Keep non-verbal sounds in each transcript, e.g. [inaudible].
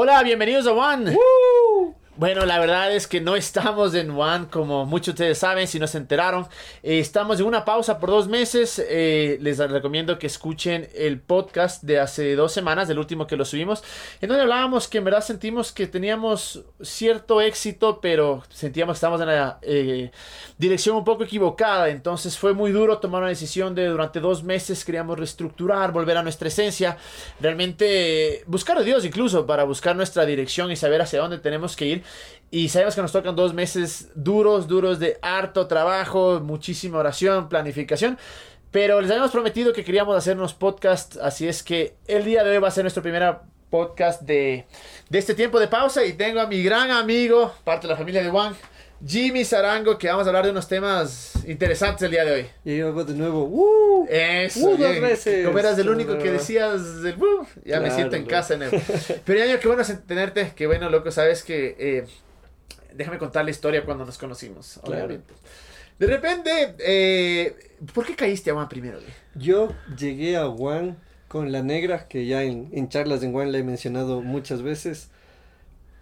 Hola, bienvenidos a One. Bueno, la verdad es que no estamos en One, como muchos de ustedes saben, si no se enteraron. Eh, estamos en una pausa por dos meses. Eh, les recomiendo que escuchen el podcast de hace dos semanas, del último que lo subimos, en donde hablábamos que en verdad sentimos que teníamos cierto éxito, pero sentíamos que estábamos en la eh, dirección un poco equivocada. Entonces fue muy duro tomar una decisión de durante dos meses queríamos reestructurar, volver a nuestra esencia, realmente buscar a Dios incluso para buscar nuestra dirección y saber hacia dónde tenemos que ir. Y sabemos que nos tocan dos meses duros, duros de harto trabajo, muchísima oración, planificación. Pero les habíamos prometido que queríamos hacer unos podcasts, así es que el día de hoy va a ser nuestro primer podcast de, de este tiempo de pausa y tengo a mi gran amigo, parte de la familia de Juan, Jimmy Sarango, que vamos a hablar de unos temas interesantes el día de hoy. Y yo de nuevo, ¡uh! Eso, ¡Uh, dos veces! Como eras el único que decías del "Uh", ya me siento en casa en el. Pero ya, qué bueno tenerte, qué bueno, loco, sabes que. eh, déjame contar la historia cuando nos conocimos, Claro. obviamente. De repente, eh, ¿por qué caíste a Juan primero? Yo llegué a Juan con la negra, que ya en, en charlas en Juan la he mencionado muchas veces,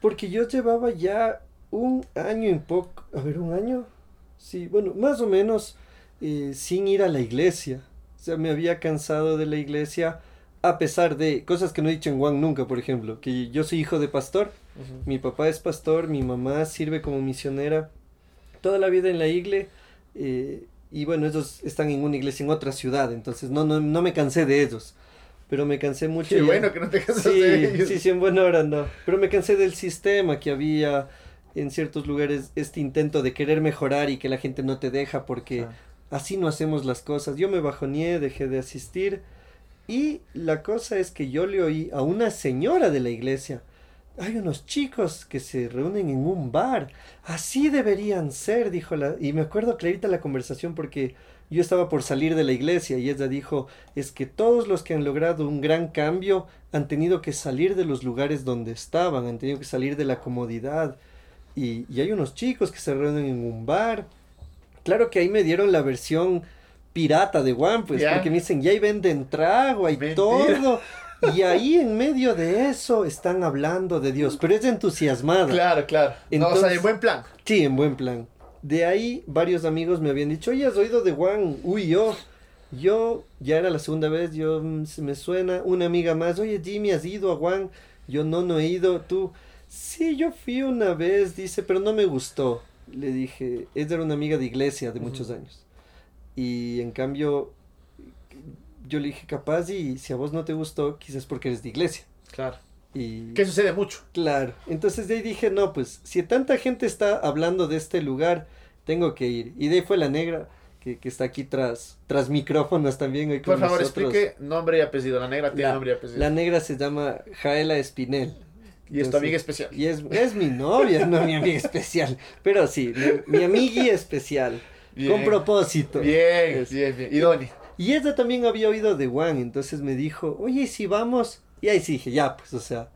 porque yo llevaba ya un año en poco, a ver, un año, sí, bueno, más o menos eh, sin ir a la iglesia. O sea, me había cansado de la iglesia, a pesar de cosas que no he dicho en Juan nunca, por ejemplo, que yo soy hijo de pastor, Mi papá es pastor, mi mamá sirve como misionera toda la vida en la iglesia. y bueno, ellos están en una iglesia en otra ciudad, entonces no, no, no me cansé de ellos. Pero me cansé mucho. Qué ya- bueno que no te Sí, de ellos. sí, sí, en buena hora no. Pero me cansé del sistema que había en ciertos lugares, este intento de querer mejorar y que la gente no te deja porque Ah. así no hacemos las cosas. Yo me bajoneé, dejé de asistir. Y la cosa es que yo le oí a una señora de la iglesia. Hay unos chicos que se reúnen en un bar. Así deberían ser, dijo la... Y me acuerdo clarita la conversación porque yo estaba por salir de la iglesia y ella dijo, es que todos los que han logrado un gran cambio han tenido que salir de los lugares donde estaban, han tenido que salir de la comodidad. Y, y hay unos chicos que se reúnen en un bar. Claro que ahí me dieron la versión pirata de One, pues, porque me dicen, ya ahí venden trago, hay Mentira. todo. [laughs] Y ahí en medio de eso están hablando de Dios, pero es entusiasmada. Claro, claro. no, o sea, Entonces- en buen plan. Sí, en buen plan. De ahí varios amigos me habían dicho, oye, ¿has oído de Juan? Uy, yo, yo, ya era la segunda vez, yo, mm, se me suena, una amiga más, oye, Jimmy, ¿has ido a Juan? Yo no, no he ido, tú, sí, yo fui una vez, dice, pero no me gustó. Le dije, ella era una amiga de iglesia de muchos años. Y en cambio, yo le dije, capaz, y si a vos no te gustó, quizás porque eres de iglesia. Claro. Y... Que sucede mucho. Claro, entonces de ahí dije, no, pues si tanta gente está hablando de este lugar, tengo que ir. Y de ahí fue la negra, que, que está aquí tras, tras micrófonos también. hoy Por con favor, nosotros. explique nombre y apellido. La negra tiene La, nombre y apellido. la negra se llama Jaela Espinel. Y es tu amiga especial. Y es, es mi novia, no mi amiga especial. Pero sí, mi, mi amigui especial. Bien. Con propósito. Bien, Es- bien, bien. Y Donny. Y ella también había oído de Juan, entonces me dijo, oye, ¿y si vamos? Y ahí sí dije, ya, pues, o sea.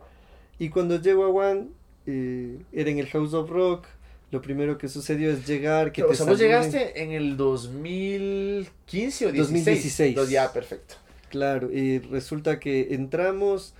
Y cuando llego a Juan, eh, era en el House of Rock, lo primero que sucedió es llegar, que o te sea, vos llegaste en el 2015 o 16. 2016. Entonces, ya, perfecto. Claro, y resulta que entramos,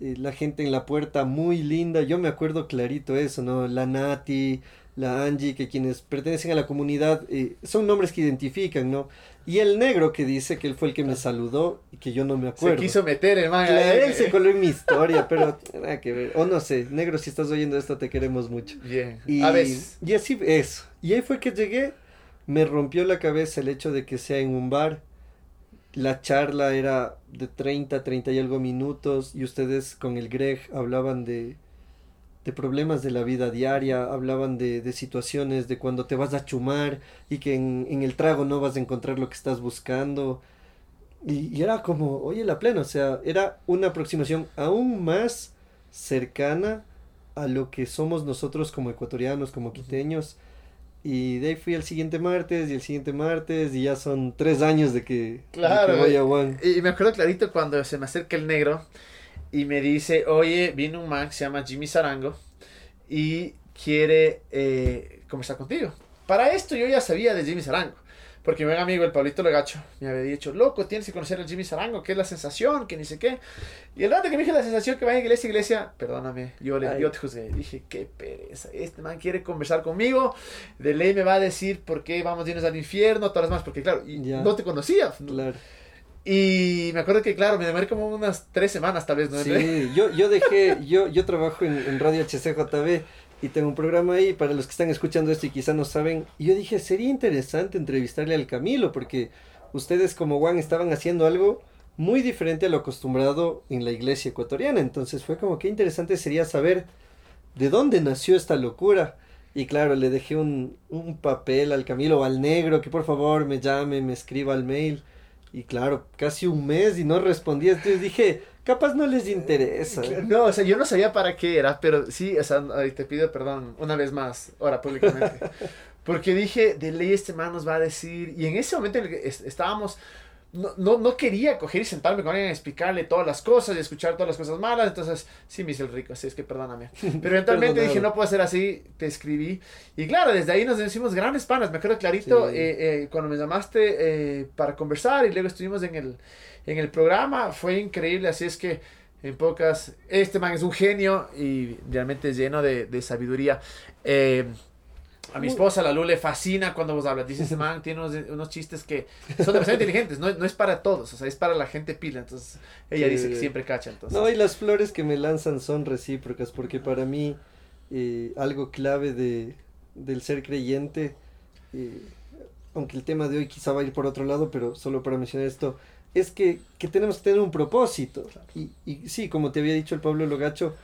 eh, la gente en la puerta muy linda, yo me acuerdo clarito eso, ¿no? La Nati, la Angie, que quienes pertenecen a la comunidad eh, son nombres que identifican, ¿no? Y el negro que dice que él fue el que me saludó y que yo no me acuerdo. Se quiso meter el man. Claro, él se coló en mi historia, [laughs] pero nada que ver. O no sé, negro, si estás oyendo esto, te queremos mucho. Bien. Y, A veces. y así, eso. Y ahí fue que llegué, me rompió la cabeza el hecho de que sea en un bar. La charla era de 30, 30 y algo minutos, y ustedes con el Greg hablaban de, de problemas de la vida diaria, hablaban de, de situaciones de cuando te vas a chumar y que en, en el trago no vas a encontrar lo que estás buscando. Y, y era como, oye, la plena, o sea, era una aproximación aún más cercana a lo que somos nosotros como ecuatorianos, como quiteños. Y de ahí fui al siguiente martes y el siguiente martes y ya son tres años de que, de que Claro, voy a Juan. Y me acuerdo clarito cuando se me acerca el negro y me dice, oye, vino un man que se llama Jimmy Sarango y quiere eh, conversar contigo. Para esto yo ya sabía de Jimmy Sarango. Porque mi buen amigo, el Pablito Legacho, me había dicho, loco, tienes que conocer al Jimmy Sarango, que es la sensación, que ni sé qué. Y el rato que me dije la sensación que vaya a iglesia, iglesia, perdóname, yo, le, yo te juzgué. Dije, qué pereza, este man quiere conversar conmigo, de ley me va a decir por qué vamos a irnos al infierno, todas las más, porque claro, y no te conocía. Claro. Y me acuerdo que, claro, me demoré como unas tres semanas tal vez, ¿no? Sí, yo, yo dejé, yo, yo trabajo en, en Radio HCJB y tengo un programa ahí para los que están escuchando esto y quizá no saben. Y yo dije, sería interesante entrevistarle al Camilo porque ustedes como Juan estaban haciendo algo muy diferente a lo acostumbrado en la iglesia ecuatoriana. Entonces fue como que interesante sería saber de dónde nació esta locura. Y claro, le dejé un, un papel al Camilo o al negro que por favor me llame, me escriba al mail. Y claro, casi un mes y no respondía. Entonces dije, capaz no les interesa. No, o sea, yo no sabía para qué era, pero sí, o sea, te pido perdón una vez más, ahora públicamente. [laughs] Porque dije, de ley este man nos va a decir, y en ese momento en el que estábamos, no, no, no, quería coger y sentarme con él y explicarle todas las cosas y escuchar todas las cosas malas. Entonces, sí me hice el rico, así es que perdóname. [laughs] Pero eventualmente dije, no puedo ser así, te escribí. Y claro, desde ahí nos hicimos grandes panas. Me acuerdo clarito eh, eh, cuando me llamaste eh, para conversar y luego estuvimos en el, en el programa. Fue increíble, así es que en pocas, este man es un genio y realmente lleno de, de sabiduría. A mi esposa, la Lu, le fascina cuando vos hablas. Dice, ese man tiene unos, chistes que son demasiado inteligentes. No, no, es para todos, o sea, es para la gente pila. Entonces, ella dice que siempre cacha. Entonces. No, y las flores que me lanzan son recíprocas, porque para mí, eh, algo clave de, del ser creyente, eh, aunque el tema de hoy quizá va a ir por otro lado, pero solo para mencionar esto, es que, que tenemos que tener un propósito. Y, y sí, como te había dicho el Pablo Logacho,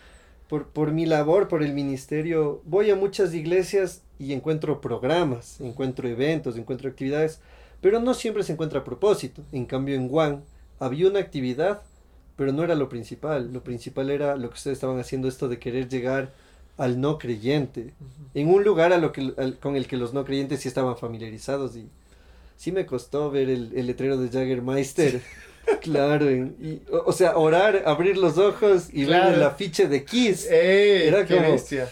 por, por mi labor, por el ministerio, voy a muchas iglesias y encuentro programas, encuentro eventos, encuentro actividades, pero no siempre se encuentra propósito. En cambio, en Juan había una actividad, pero no era lo principal. Lo principal era lo que ustedes estaban haciendo, esto de querer llegar al no creyente, en un lugar a lo que, con el que los no creyentes sí estaban familiarizados y sí me costó ver el, el letrero de Jaggermeister. [laughs] Claro, y, o, sea, orar, abrir los ojos y ver el afiche de Kiss. era como, bestia.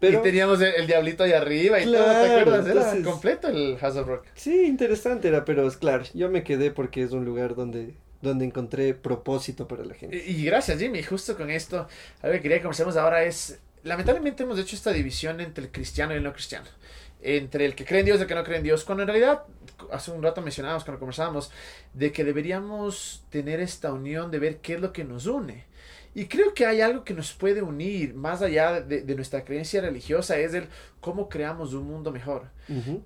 Pero... Y teníamos el, diablito ahí arriba y todo, ¿te acuerdas? Era completo el House of Rock. Sí, interesante era, pero es claro, yo me quedé porque es un lugar donde donde encontré propósito para la gente. Y, gracias, Jimmy. Justo con esto, algo que quería que conversemos ahora es, lamentablemente hemos hecho esta división entre el cristiano y el no cristiano. Entre el que cree en Dios y el que no cree en Dios. Cuando en realidad, hace un rato mencionábamos, cuando conversábamos, de que deberíamos tener esta unión de ver qué es lo que nos une. Y creo que hay algo que nos puede unir más allá de, de nuestra creencia religiosa, es el cómo creamos un mundo mejor.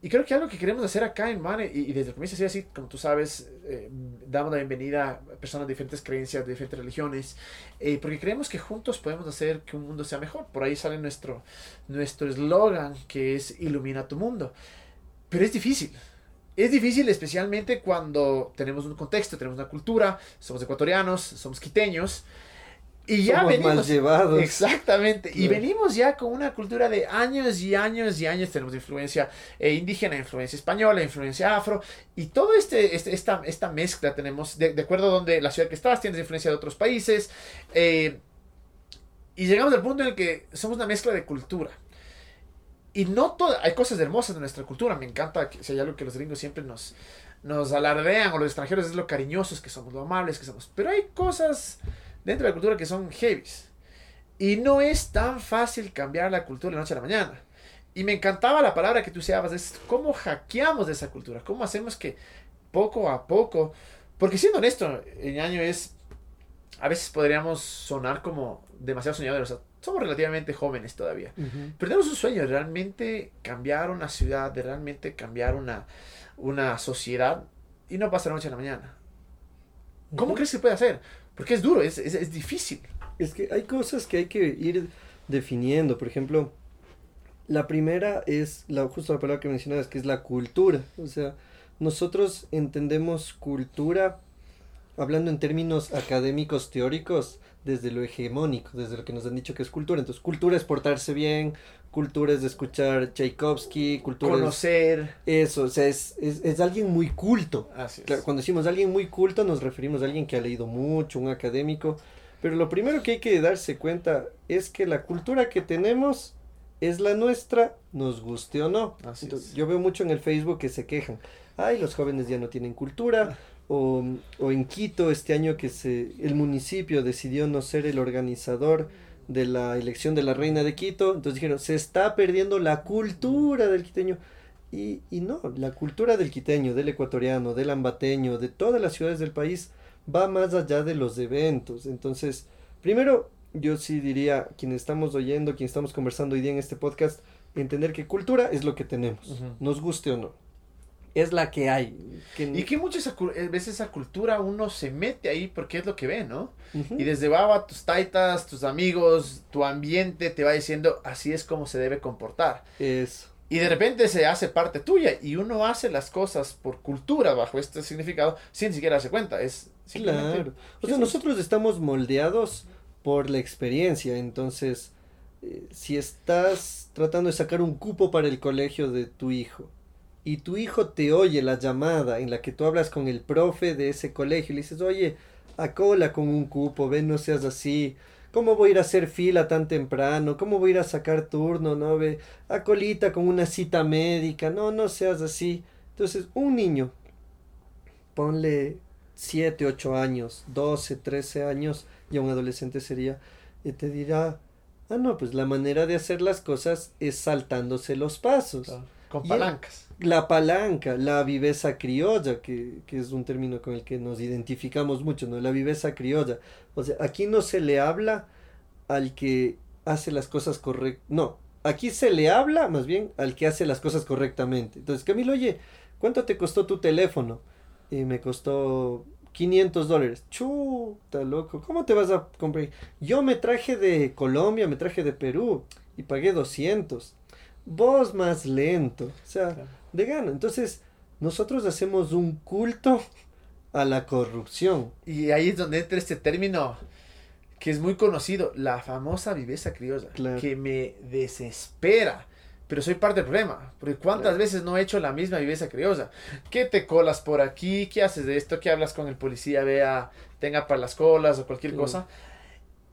Y creo que algo que queremos hacer acá en Mane, y, desde el comienzo así, así, como tú sabes, eh, damos la bienvenida a personas de diferentes creencias, de diferentes religiones, eh, porque creemos que juntos podemos hacer que un mundo sea mejor. Por ahí sale nuestro nuestro eslogan, que es Ilumina tu mundo. Pero es difícil. Es difícil especialmente cuando tenemos un contexto, tenemos una cultura, somos ecuatorianos, somos quiteños, y ya venimos. Mal llevados. Exactamente. Y venimos ya con una cultura de años y años y años. Tenemos influencia eh, indígena, influencia española, influencia afro. Y todo este, este esta, esta mezcla tenemos, de, acuerdo a donde la ciudad que estás, tienes influencia de otros países. Eh, y llegamos al punto en el que somos una mezcla de cultura. Y no todo, hay cosas hermosas de nuestra cultura. Me encanta que si hay algo que los gringos siempre nos, nos alardean, o los extranjeros es lo cariñosos que somos, lo amables que somos. Pero hay cosas dentro de la cultura que son heavies. Y no es tan fácil cambiar la cultura de la noche a la mañana. Y me encantaba la palabra que tú usabas, es cómo hackeamos de esa cultura, cómo hacemos que poco a poco, porque siendo honesto, el año es, a veces podríamos sonar como demasiado soñadores, somos relativamente jóvenes todavía, pero tenemos un sueño de realmente cambiar una ciudad, de realmente cambiar una, una sociedad, y no pasa la noche a la mañana. ¿Cómo crees que puede hacer? Porque es duro, es, es, difícil. Es que hay cosas que hay que ir definiendo. Por ejemplo, la primera es la, justo la palabra que mencionabas, que es la cultura. O sea, nosotros entendemos cultura hablando en términos académicos teóricos desde lo hegemónico, desde lo que nos han dicho que es cultura. Entonces, cultura es portarse bien, cultura es de escuchar Tchaikovsky, cultura conocer. eso, o sea, es, es, es alguien muy culto. Así cuando decimos alguien muy culto nos referimos a alguien que ha leído mucho, un académico. Pero lo primero que hay que darse cuenta es que la cultura que tenemos es la nuestra, nos guste o no. Así Entonces, yo veo mucho en el Facebook que se quejan. ay, los jóvenes ya no tienen cultura, o, o en Quito este año que se, el municipio decidió no ser el organizador de la elección de la reina de Quito, entonces dijeron, se está perdiendo la cultura del quiteño. Y, y no, la cultura del quiteño, del ecuatoriano, del ambateño, de todas las ciudades del país, va más allá de los eventos. Entonces, primero, yo sí diría, quienes estamos oyendo, quienes estamos conversando hoy día en este podcast, entender que cultura es lo que tenemos, nos guste o no. Es la que hay. Que, Y que muchas eh, veces esa cultura uno se mete ahí porque es lo que ve, ¿no? Y desde baba tus taitas, tus amigos, tu ambiente te va diciendo así es como se debe comportar. Eso. Y de repente se hace parte tuya y uno hace las cosas por cultura bajo este significado sin siquiera darse cuenta. Es Claro. O sea, es. nosotros estamos moldeados por la experiencia. Entonces, eh, si estás tratando de sacar un cupo para el colegio de tu hijo y tu hijo te oye la llamada en la que tú hablas con el profe de ese colegio y le dices, oye, a cola con un cupo, ven, no seas así. ¿Cómo voy a ir a hacer fila tan temprano? ¿Cómo voy a ir a sacar turno? No ve, a colita con una cita médica. No, no seas así. Entonces, un niño, ponle 7, 8 años, 12, 13 años, ya un adolescente sería, y te dirá, ah, no, pues la manera de hacer las cosas es saltándose los pasos. Claro, Con palancas. La palanca, la viveza criolla, que, que es un término con el que nos identificamos mucho, ¿no? La viveza criolla. O sea, aquí no se le habla al que hace las cosas correctas. No, aquí se le habla más bien al que hace las cosas correctamente. Entonces, Camilo, oye, ¿cuánto te costó tu teléfono? Y me costó 500 dólares. Chuta, loco, ¿cómo te vas a comprar? Yo me traje de Colombia, me traje de Perú y pagué 200. Vos más lento. O sea, Claro. de gana. Entonces, nosotros hacemos un culto a la corrupción. Y ahí es donde entra este término que es muy conocido, la famosa viveza criolla, Claro. que me desespera. Pero soy parte del problema, porque cuántas Claro. veces no he hecho la misma viveza criolla. ¿Qué te colas por aquí? ¿Qué haces de esto? ¿Qué hablas con el policía? Vea, tenga para las colas o cualquier Claro. cosa.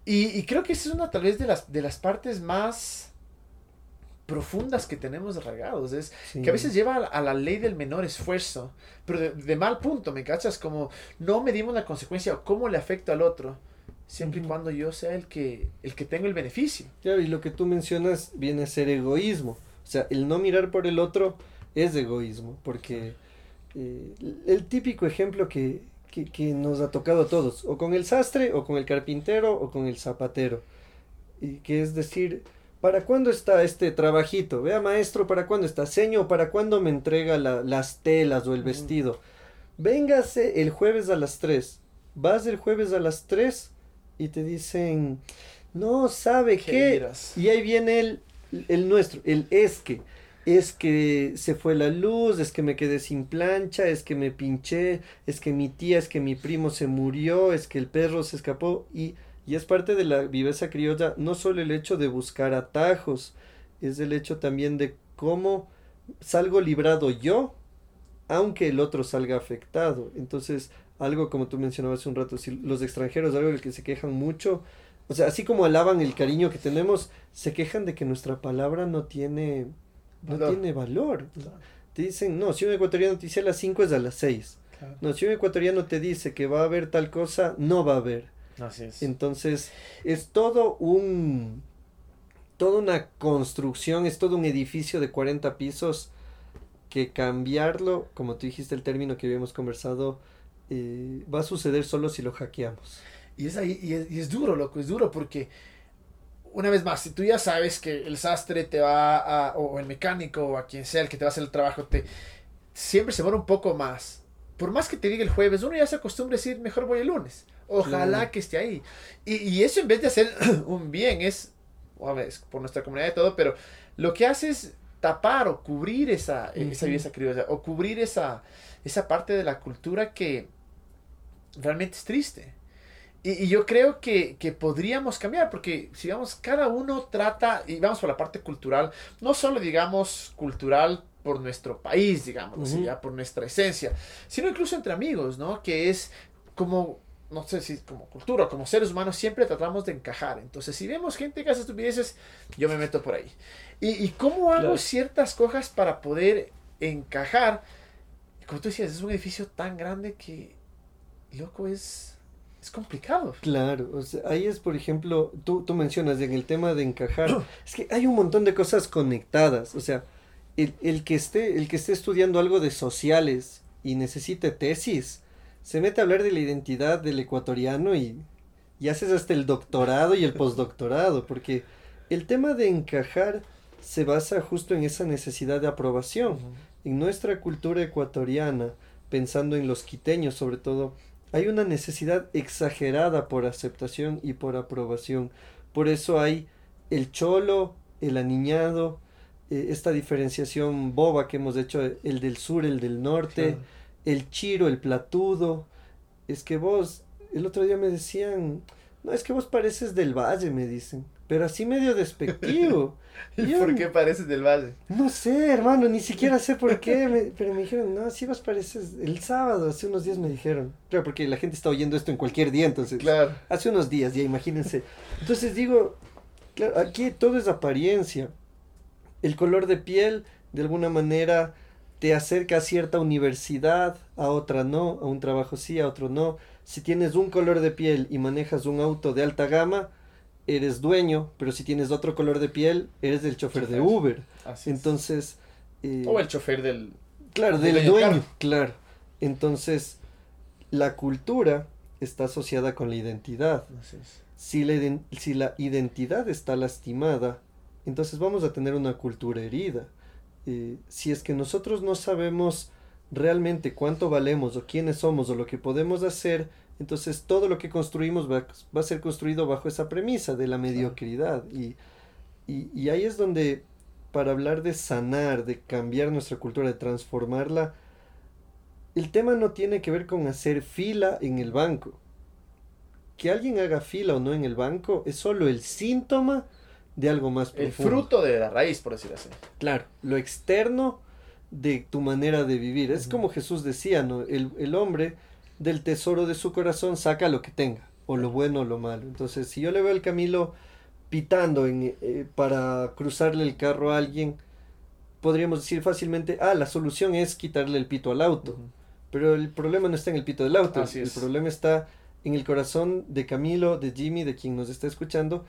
Y, y creo que esa es una tal vez de las, de las partes más profundas que tenemos arraigados. Es Sí. que a veces lleva a la, ley del menor esfuerzo, pero de, de mal punto, ¿me cachas? Como no medimos la consecuencia o cómo le afecta al otro, siempre y cuando yo sea el que, el que tengo el beneficio. Claro, y lo que tú mencionas viene a ser egoísmo. O sea, el no mirar por el otro es egoísmo, porque eh, el típico ejemplo que, que, que nos ha tocado a todos, o con el sastre, o con el carpintero, o con el zapatero. Y que es decir, ¿para cuándo está este trabajito? Vea, maestro, ¿para cuándo está? Señor, ¿para cuándo me entrega la- las telas o el Ujú. vestido? Véngase el jueves a las 3. Vas el jueves a las 3 y te dicen, no, ¿sabe qué? Y ahí viene el, el nuestro, el es que. Es que se fue la luz, es que me quedé sin plancha, es que me pinché, es que mi tía, es que mi primo se murió, es que el perro se escapó. Y, y es parte de la viveza criolla, no solo el hecho de buscar atajos, es el hecho también de cómo salgo librado yo, aunque el otro salga afectado. Entonces, algo como tú mencionabas hace un rato, si los extranjeros, algo del que se quejan mucho, o sea, así como alaban el cariño que tenemos, se quejan de que nuestra palabra no tiene, no Valor. tiene valor. Te dicen, no, si un ecuatoriano te dice a las 5 es a las 6. No, si un ecuatoriano te dice que va a haber tal cosa, no va a haber. Así es. Entonces, es todo un. toda una construcción, es todo un edificio de 40 pisos que cambiarlo, como tú dijiste el término que habíamos conversado, eh, va a suceder solo si lo hackeamos. Y es ahí, y es, y es duro, loco, es duro porque una vez más, si tú ya sabes que el sastre te va a, o el mecánico o a quien sea el que te va a hacer el trabajo, te siempre se demora un poco más. Por más que te diga el jueves, uno ya se acostumbra a decir, mejor voy el lunes. Ojalá que esté ahí. Y, y eso en vez de hacer [clears throat] un bien es, por nuestra comunidad y todo, pero lo que hace es tapar o cubrir esa, esa Ujú. belleza criolla o cubrir esa, esa parte de la cultura que realmente es triste. Y, y yo creo que, que podríamos cambiar, porque si vamos, cada uno trata, y vamos por la parte cultural, no solo digamos cultural por nuestro país, digamos, así, Ujú. ya por nuestra esencia, sino incluso entre amigos, ¿no? Que es como, no sé si como cultura, como seres humanos, siempre tratamos de encajar. Entonces, si vemos gente que hace estupideces, yo me meto por ahí. ¿Y, y cómo hago Claro. ciertas cosas para poder encajar? como tú decías, es un edificio tan grande que, loco, es, es complicado. Claro, o sea, ahí es, por ejemplo, tú, tú mencionas en el tema de encajar, es que hay un montón de cosas conectadas, o sea, el, el, que esté, el que esté estudiando algo de sociales y necesite tesis, se mete a hablar de la identidad del ecuatoriano y, y haces hasta el doctorado y el [laughs] postdoctorado, porque el tema de encajar se basa justo en esa necesidad de aprobación. Uh -huh. En nuestra cultura ecuatoriana, pensando en los quiteños sobre todo, hay una necesidad exagerada por aceptación y por aprobación. Por eso hay el cholo, el aniñado, eh, esta diferenciación boba que hemos hecho, el del sur, el del norte, claro. El chiro, el platudo. Es que vos, el otro día me decían, no, es que vos pareces del valle, me dicen, pero así medio despectivo. [laughs] ¿Y yo, por qué pareces del valle? No sé, hermano, ni siquiera sé por qué, me, pero me dijeron, no, sí vos pareces, el sábado, hace unos días me dijeron, claro, porque la gente está oyendo esto en cualquier día, entonces, claro. hace unos días, ya imagínense. Entonces digo, claro, aquí todo es apariencia. El color de piel, de alguna manera, te acerca a cierta universidad, a otra no, a un trabajo sí, a otro no. Si tienes un color de piel y manejas un auto de alta gama, eres dueño, pero si tienes otro color de piel, eres el chofer de Uber. Así Entonces... Eh, o el chofer del... Claro, del, del dueño, claro. Entonces, la cultura está asociada con la identidad. Si la, si la identidad está lastimada, entonces vamos a tener una cultura herida. Eh, si es que nosotros no sabemos realmente cuánto valemos o quiénes somos o lo que podemos hacer, entonces todo lo que construimos va, va a ser construido bajo esa premisa de la mediocridad. Claro. Y, y, y, ahí es donde, para hablar de sanar, de cambiar nuestra cultura, de transformarla, el tema no tiene que ver con hacer fila en el banco. Que alguien haga fila o no en el banco es solo el síntoma de algo más profundo. El fruto de la raíz, por decir así. Claro, lo externo de tu manera de vivir. Es uh -huh. como Jesús decía, ¿no? El, el, hombre del tesoro de su corazón saca lo que tenga, o lo bueno o lo malo. Entonces, si yo le veo al Camilo pitando en, eh, para cruzarle el carro a alguien, podríamos decir fácilmente, ah, la solución es quitarle el pito al auto. Uh -huh. Pero el problema no está en el pito del auto, Así el es. problema está en el corazón de Camilo, de Jimmy, de quien nos está escuchando,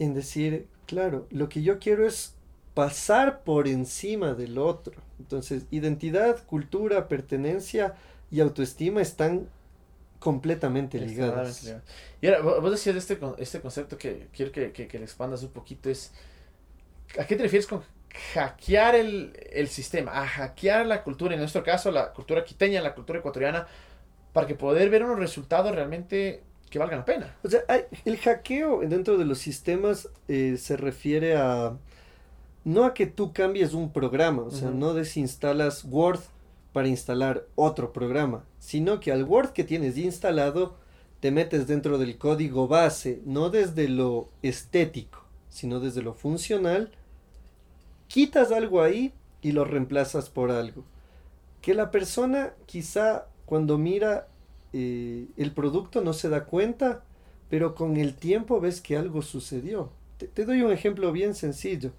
en decir, claro, lo que yo quiero es pasar por encima del otro. Entonces, identidad, cultura, pertenencia y autoestima están completamente ligadas. Y ahora, vos decías este, este concepto que quiero que, que, que, le expandas un poquito, es, ¿a qué te refieres con hackear el, el sistema? A hackear la cultura, en nuestro caso, la cultura quiteña, la cultura ecuatoriana, para que poder ver unos resultados realmente que valgan la pena. O sea, hay, el hackeo dentro de los sistemas eh, se refiere a no a que tú cambies un programa, o sea, uh -huh. no desinstalas Word para instalar otro programa, sino que al Word que tienes instalado te metes dentro del código base, no desde lo estético, sino desde lo funcional, quitas algo ahí y lo reemplazas por algo. Que la persona quizá cuando mira eh, el producto no se da cuenta, pero con el tiempo ves que algo sucedió. Te, te, doy un ejemplo bien sencillo.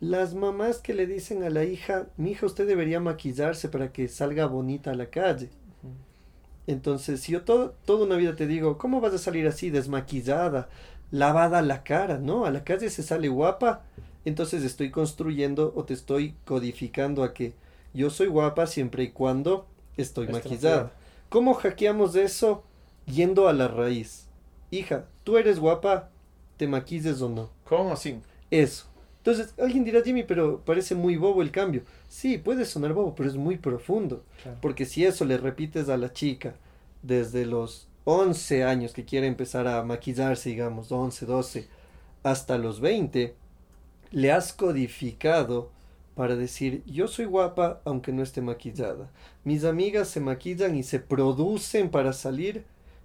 Las mamás que le dicen a la hija, mi hija, usted debería maquillarse para que salga bonita a la calle. Uh -huh. Entonces, si yo todo, toda una vida te digo, ¿cómo vas a salir así, desmaquillada, lavada la cara? No, a la calle se sale guapa. Entonces estoy construyendo o te estoy codificando a que yo soy guapa siempre y cuando estoy Esto maquillada. ¿Cómo hackeamos eso? Yendo a la raíz. Hija, tú eres guapa, te maquilles o no. ¿Cómo así? Eso. Entonces, alguien dirá, Jimmy, pero parece muy bobo el cambio. Sí, puede sonar bobo, pero es muy profundo. Claro. Porque si eso le repites a la chica desde los 11 años que quiere empezar a maquillarse, digamos, 11, 12, hasta los 20, le has codificado para decir, yo soy guapa aunque no esté maquillada. Mis amigas se maquillan y se producen para salir.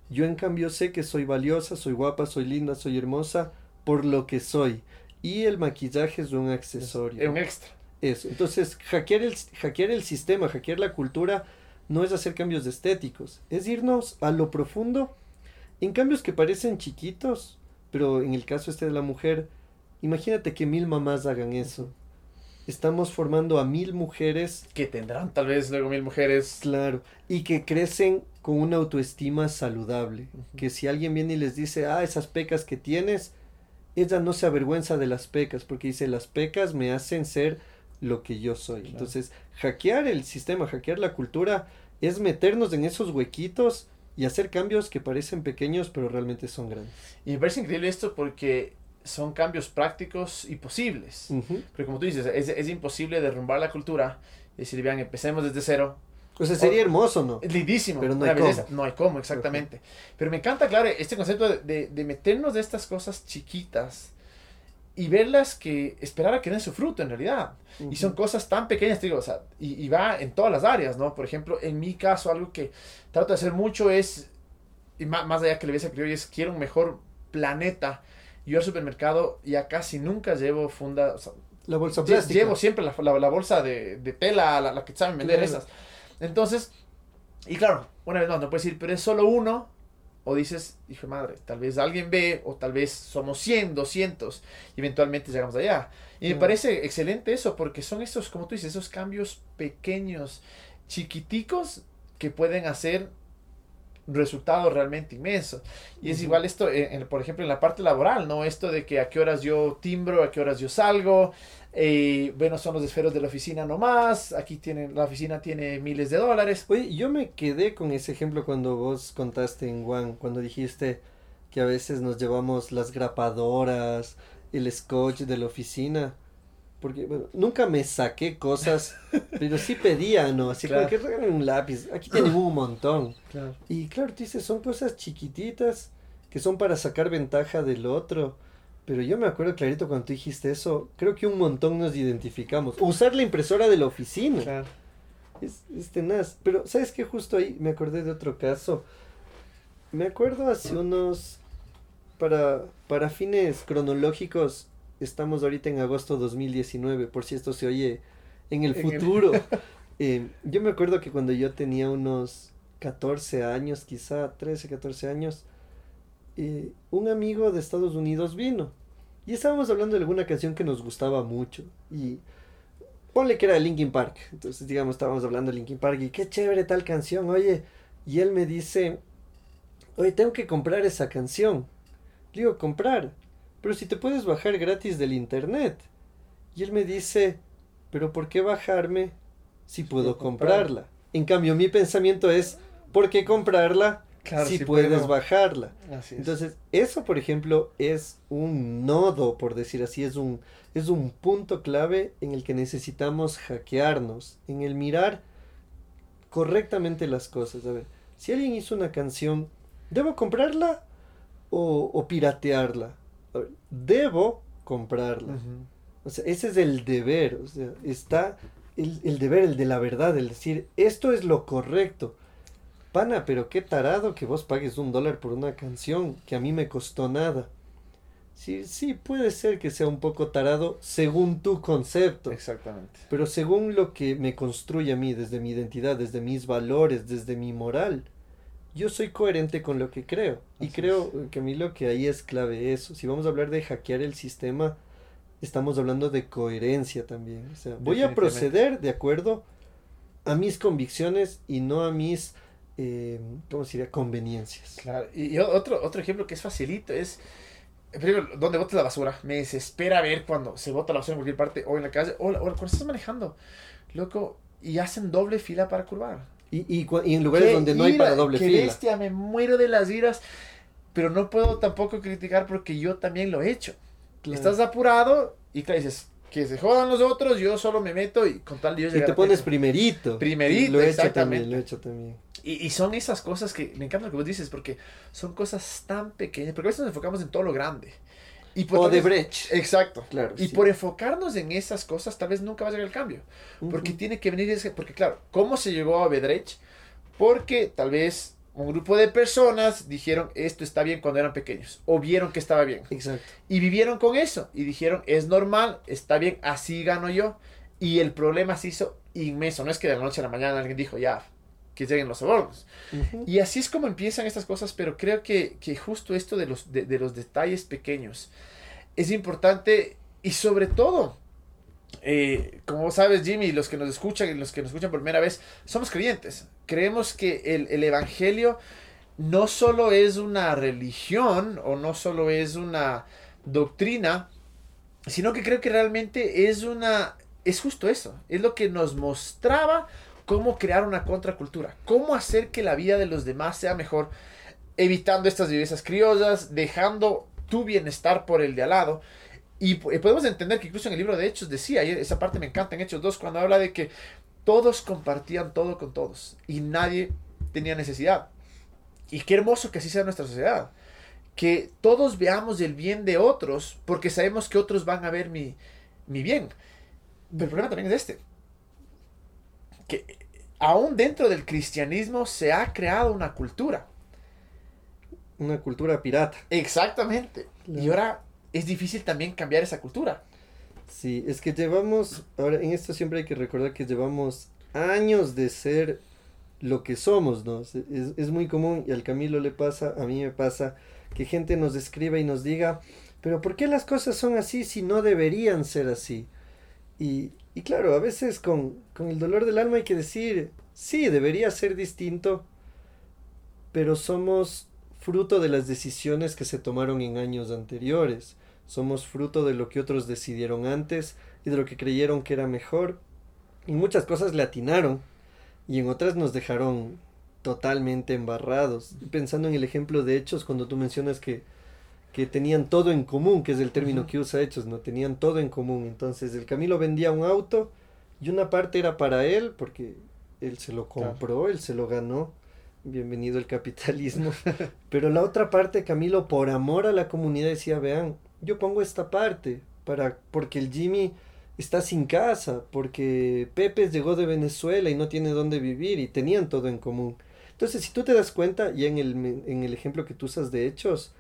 Yo en cambio sé que soy valiosa, soy guapa, soy linda, soy hermosa por lo que soy. Y el maquillaje es un accesorio. Es un extra. Eso. Entonces, hackear el, hackear el sistema, hackear la cultura, no es hacer cambios estéticos. Es irnos a lo profundo en cambios que parecen chiquitos, pero en el caso este de la mujer, imagínate que mil mamás hagan eso estamos formando a mil mujeres. Que tendrán tal vez luego mil mujeres. Claro, y que crecen con una autoestima saludable. Que si alguien viene y les dice, ah, esas pecas que tienes, ella no se avergüenza de las pecas, porque dice, las pecas me hacen ser lo que yo soy. Entonces, hackear el sistema, hackear la cultura, es meternos en esos huequitos y hacer cambios que parecen pequeños, pero realmente son grandes. Y me parece increíble esto porque son cambios prácticos y posibles. Pero como tú dices, es, es, imposible derrumbar la cultura y decir, vean, empecemos desde cero. O sea, sería hermoso, ¿no? Lindísimo. Pero no hay cómo. No hay cómo, exactamente. Pero me encanta, claro, este concepto de, de, meternos de estas cosas chiquitas y verlas que esperar a que den su fruto en realidad. Y son cosas tan pequeñas, digo, o sea, y, y, va en todas las áreas, ¿no? Por ejemplo, en mi caso, algo que trato de hacer mucho es, y más, más allá que le hubiese a es quiero un mejor planeta yo al supermercado ya casi nunca llevo funda. la bolsa plástica. Llevo siempre la, la, bolsa de, de tela, la, la, que saben vender esas. Entonces, y claro, una vez más, no puedes decir, pero es solo uno. O dices, hijo madre, tal vez alguien ve, o tal vez somos 100, 200, y eventualmente llegamos allá. Y me parece excelente eso, porque son esos, como tú dices, esos cambios pequeños, chiquiticos, que pueden hacer resultado realmente inmenso. Y es igual esto, en, por ejemplo, en la parte laboral, ¿no? Esto de que a qué horas yo timbro, a qué horas yo salgo, eh, bueno, son los esferos de la oficina nomás, aquí tienen, la oficina tiene miles de dólares. Oye, yo me quedé con ese ejemplo cuando vos contaste en One, cuando dijiste que a veces nos llevamos las grapadoras, el scotch de la oficina. Porque, bueno, nunca me saqué cosas, pero sí pedía, ¿no? Así como que regalen un lápiz. Aquí tienen un montón. Y claro, tú dices, son cosas chiquititas que son para sacar ventaja del otro. Pero yo me acuerdo clarito cuando tú dijiste eso, creo que un montón nos identificamos. Usar la impresora de la oficina. Claro. Es, es tenaz. Pero, ¿sabes qué? Justo ahí me acordé de otro caso. Me acuerdo hace unos... Para, para fines cronológicos, estamos ahorita en agosto 2019, por si esto se oye en el futuro. [laughs] Eh, yo me acuerdo que cuando yo tenía unos 14 años, quizá 13, 14 años, eh, un amigo de Estados Unidos vino y estábamos hablando de alguna canción que nos gustaba mucho y ponle que era Linkin Park, entonces digamos estábamos hablando de Linkin Park y qué chévere tal canción, oye, y él me dice, oye, tengo que comprar esa canción. digo, comprar. Pero si te puedes bajar gratis del internet. Y él me dice, pero ¿por qué bajarme si puedo comprarla? En cambio, mi pensamiento es, ¿por qué comprarla si, puedes bajarla? Entonces, eso, por ejemplo, es un nodo, por decir así, es un, es un punto clave en el que necesitamos hackearnos, en el mirar correctamente las cosas. A ver, si alguien hizo una canción, ¿debo comprarla o, o piratearla? Debo comprarla. O sea, ese es el deber. O sea, está el, el, deber, el de la verdad, el decir, esto es lo correcto. Pana, pero qué tarado que vos pagues un dólar por una canción que a mí me costó nada. Sí, sí, puede ser que sea un poco tarado según tu concepto. Exactamente. Pero según lo que me construye a mí, desde mi identidad, desde mis valores, desde mi moral, yo soy coherente con lo que creo. y creo, que a mí lo que ahí es clave eso. Si vamos a hablar de hackear el sistema, estamos hablando de coherencia también. O sea, voy a proceder de acuerdo a mis convicciones y no a mis, eh, ¿cómo se diría? Conveniencias. Claro. Y, otro, otro ejemplo que es facilito es, primero, ¿dónde botas la basura? Me desespera ver cuando se bota la basura en cualquier parte o en la calle o, o cuando estás manejando. Loco, y hacen doble fila para curvar. Y, y, en lugares donde no hay para doble qué fila. bestia, me muero de las iras. Pero no puedo tampoco criticar porque yo también lo he hecho. Estás apurado y claro, dices, que se jodan los otros, yo solo me meto y con tal Dios Y te pones primerito. Primerito, lo he hecho también, lo he hecho también. Y, y, son esas cosas que me encanta lo que vos dices, porque son cosas tan pequeñas, porque a veces nos enfocamos en todo lo grande. Y o de Brecht. Exacto. Claro, y por enfocarnos en esas cosas, tal vez nunca va a llegar el cambio. Porque tiene que venir ese. Porque, claro, ¿cómo se llegó a Bedrecht? Porque tal vez un grupo de personas dijeron esto está bien cuando eran pequeños. O vieron que estaba bien. Exacto. Y vivieron con eso. Y dijeron es normal, está bien, así gano yo. Y el problema se hizo inmenso. No es que de la noche a la mañana alguien dijo ya, que lleguen los sobornos. Y así es como empiezan estas cosas, pero creo que, que justo esto de los, de, de, los detalles pequeños es importante y sobre todo eh, como sabes, Jimmy, los que nos escuchan y los que nos escuchan por primera vez, somos creyentes. Creemos que el, el, Evangelio no solo es una religión o no solo es una doctrina, sino que creo que realmente es una... Es justo eso, es lo que nos mostraba cómo crear una contracultura, cómo hacer que la vida de los demás sea mejor, evitando estas vivezas criollas, dejando tu bienestar por el de al lado. Y podemos entender que incluso en el libro de Hechos decía, y esa parte me encanta en Hechos 2, cuando habla de que todos compartían todo con todos y nadie tenía necesidad. Y qué hermoso que así sea nuestra sociedad. Que todos veamos el bien de otros porque sabemos que otros van a ver mi, mi bien. Pero el problema también es este. Que aún dentro del cristianismo se ha creado una cultura. Una cultura pirata. Exactamente. Y ahora es difícil también cambiar esa cultura. Sí, es que llevamos, ahora en esto siempre hay que recordar que llevamos años de ser lo que somos, ¿no? Es, es, muy común y al Camilo le pasa, a mí me pasa, que gente nos escriba y nos diga, pero ¿por qué las cosas son así si no deberían ser así? Y, y claro, a veces con, con el dolor del alma hay que decir, sí, debería ser distinto, pero somos fruto de las decisiones que se tomaron en años anteriores. Somos fruto de lo que otros decidieron antes y de lo que creyeron que era mejor. Y muchas cosas le atinaron y en otras nos dejaron totalmente embarrados. Pensando en el ejemplo de Hechos, cuando tú mencionas que, que tenían todo en común, que es el término que usa Hechos, ¿no? Tenían todo en común. Entonces el Camilo vendía un auto y una parte era para él, porque él se lo compró, él se lo ganó bienvenido el capitalismo. [laughs] Pero la otra parte, Camilo, por amor a la comunidad decía, vean, yo pongo esta parte para porque el Jimmy está sin casa, porque Pepe llegó de Venezuela y no tiene dónde vivir y tenían todo en común. Entonces, si tú te das cuenta, y en el, en el ejemplo que tú usas de hechos,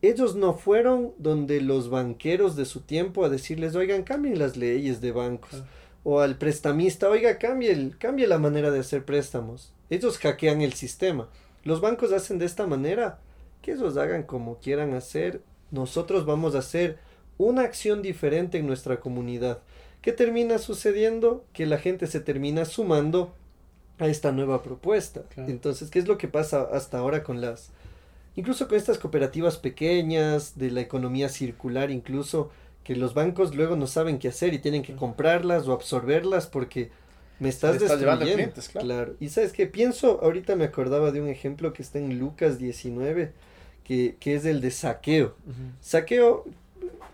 ellos no fueron donde los banqueros de su tiempo a decirles, oigan, cambien las leyes de bancos. Ah. O al prestamista, oiga, cambie, cambie la manera de hacer préstamos. Ellos hackean el sistema. Los bancos hacen de esta manera. Que ellos hagan como quieran hacer. Nosotros vamos a hacer una acción diferente en nuestra comunidad. ¿Qué termina sucediendo? Que la gente se termina sumando a esta nueva propuesta. Entonces, ¿qué es lo que pasa hasta ahora con las... Incluso con estas cooperativas pequeñas, de la economía circular, incluso, que los bancos luego no saben qué hacer y tienen que comprarlas o absorberlas porque me estás, destruyendo. Clientes, claro. Y sabes que pienso, ahorita me acordaba de un ejemplo que está en Lucas 19, que, que es el de saqueo. Saqueo,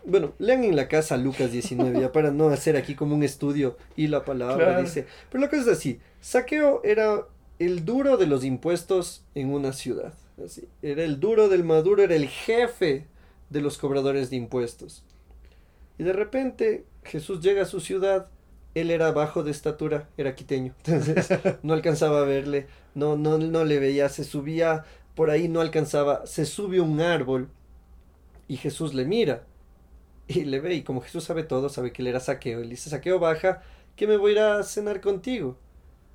bueno, lean en la casa Lucas 19, ya para no hacer aquí como un estudio y la palabra dice. Pero la cosa es así, saqueo era el duro de los impuestos en una ciudad. Era el duro del maduro, era el jefe de los cobradores de impuestos. Y de repente Jesús llega a su ciudad él era bajo de estatura, era quiteño, entonces no alcanzaba a verle, no, no, no le veía, se subía por ahí, no alcanzaba, se sube un árbol y Jesús le mira y le ve y como Jesús sabe todo, sabe que él era saqueo, él dice, saqueo baja, que me voy a ir a cenar contigo.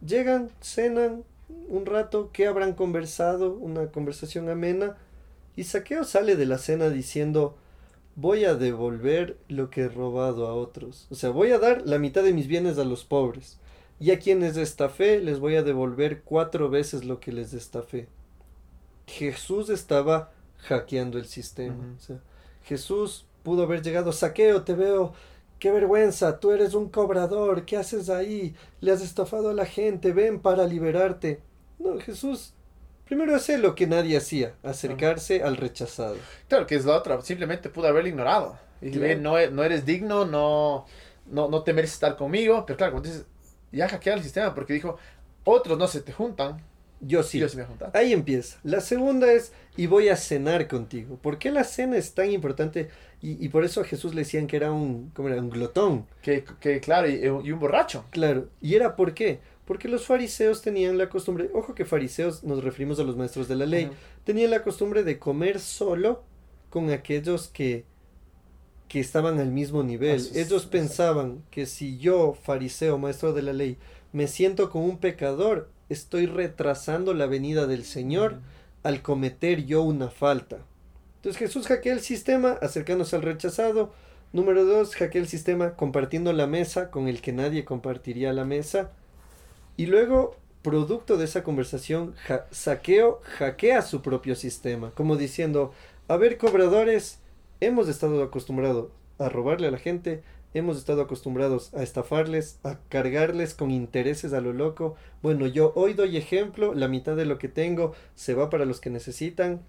Llegan, cenan un rato, ¿qué habrán conversado? Una conversación amena y saqueo sale de la cena diciendo, voy a devolver lo que he robado a otros. O sea, voy a dar la mitad de mis bienes a los pobres. Y a quienes estafé les voy a devolver cuatro veces lo que les estafé. Jesús estaba hackeando el sistema. o sea, Jesús pudo haber llegado, saqueo, te veo, qué vergüenza, tú eres un cobrador, ¿qué haces ahí? Le has estafado a la gente, ven para liberarte. No, Jesús Primero hace lo que nadie hacía, acercarse al rechazado. Claro, que es la otra, simplemente pudo haberlo ignorado. Y no, e, no eres digno, no, no, no te mereces estar conmigo. Pero claro, entonces ya hackeado el sistema porque dijo, otros no se te juntan. Yo sí. Yo sí me Ahí empieza. La segunda es, y voy a cenar contigo. ¿Por qué la cena es tan importante? Y, y por eso a Jesús le decían que era un, ¿cómo era? Un glotón. Que, que claro, y, y, un borracho. Claro. ¿Y era por qué? Porque los fariseos tenían la costumbre, ojo que fariseos nos referimos a los maestros de la ley, tenían la costumbre de comer solo con aquellos que, que estaban al mismo nivel. Ellos pensaban que si yo, fariseo, maestro de la ley, me siento como un pecador, estoy retrasando la venida del Señor al cometer yo una falta. Entonces Jesús hackea el sistema acercándose al rechazado, Número dos, hackea el sistema compartiendo la mesa con el que nadie compartiría la mesa. Y luego, producto de esa conversación, saqueo, hackea su propio sistema, como diciendo, a ver, cobradores, hemos estado acostumbrados a robarle a la gente, hemos estado acostumbrados a estafarles, a cargarles con intereses a lo loco. Bueno, yo hoy doy ejemplo, la mitad de lo que tengo se va para los que necesitan.